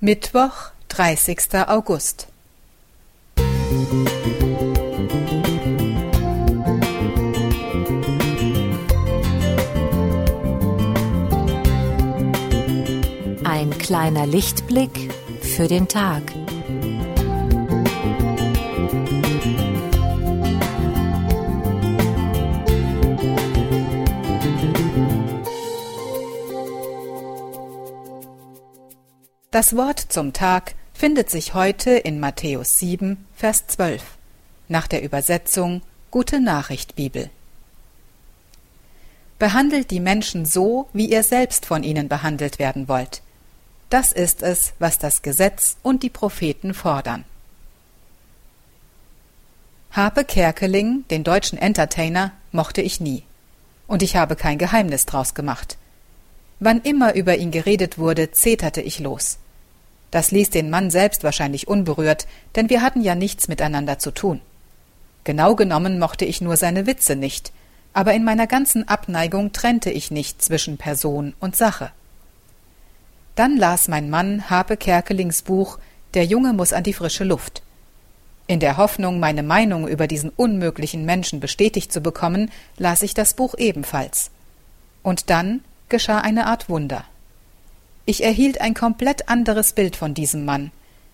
Mittwoch, dreißigster August. Ein kleiner Lichtblick für den Tag. Das Wort zum Tag findet sich heute in Matthäus 7, Vers 12, nach der Übersetzung Gute Nachricht Bibel. Behandelt die Menschen so, wie ihr selbst von ihnen behandelt werden wollt. Das ist es, was das Gesetz und die Propheten fordern. Harpe Kerkeling, den deutschen Entertainer, mochte ich nie. Und ich habe kein Geheimnis draus gemacht. Wann immer über ihn geredet wurde, zeterte ich los. Das ließ den Mann selbst wahrscheinlich unberührt, denn wir hatten ja nichts miteinander zu tun. Genau genommen mochte ich nur seine Witze nicht, aber in meiner ganzen Abneigung trennte ich nicht zwischen Person und Sache. Dann las mein Mann Habe Kerkelings Buch Der Junge muss an die frische Luft. In der Hoffnung, meine Meinung über diesen unmöglichen Menschen bestätigt zu bekommen, las ich das Buch ebenfalls. Und dann geschah eine Art Wunder. Ich erhielt ein komplett anderes Bild von diesem Mann,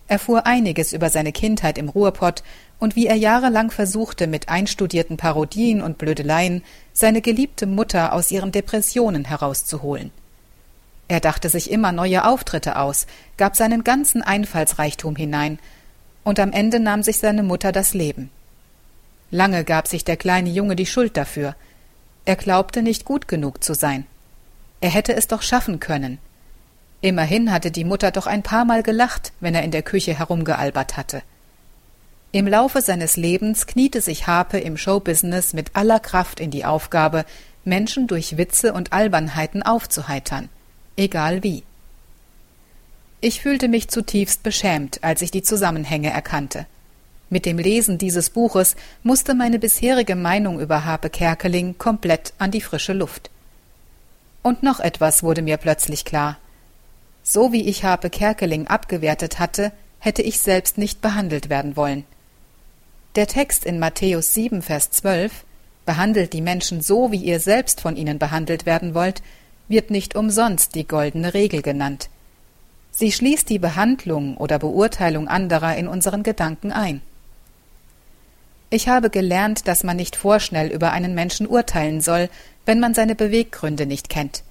erfuhr einiges über seine Kindheit im Ruhrpott und wie er jahrelang versuchte, mit einstudierten Parodien und Blödeleien seine geliebte Mutter aus ihren Depressionen herauszuholen. Er dachte sich immer neue Auftritte aus, gab seinen ganzen Einfallsreichtum hinein, und am Ende nahm sich seine Mutter das Leben. Lange gab sich der kleine Junge die Schuld dafür. Er glaubte nicht gut genug zu sein. Er hätte es doch schaffen können. Immerhin hatte die Mutter doch ein paar Mal gelacht, wenn er in der Küche herumgealbert hatte. Im Laufe seines Lebens kniete sich Harpe im Showbusiness mit aller Kraft in die Aufgabe, Menschen durch Witze und Albernheiten aufzuheitern, egal wie. Ich fühlte mich zutiefst beschämt, als ich die Zusammenhänge erkannte. Mit dem Lesen dieses Buches musste meine bisherige Meinung über Harpe Kerkeling komplett an die frische Luft. Und noch etwas wurde mir plötzlich klar. So wie ich Harpe Kerkeling abgewertet hatte, hätte ich selbst nicht behandelt werden wollen. Der Text in Matthäus 7, Vers 12 behandelt die Menschen so, wie ihr selbst von ihnen behandelt werden wollt, wird nicht umsonst die goldene Regel genannt. Sie schließt die Behandlung oder Beurteilung anderer in unseren Gedanken ein. Ich habe gelernt, dass man nicht vorschnell über einen Menschen urteilen soll, wenn man seine Beweggründe nicht kennt.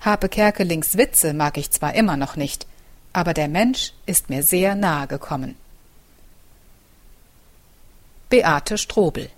Harpe Kerkelings Witze mag ich zwar immer noch nicht, aber der Mensch ist mir sehr nahe gekommen. Beate Strobel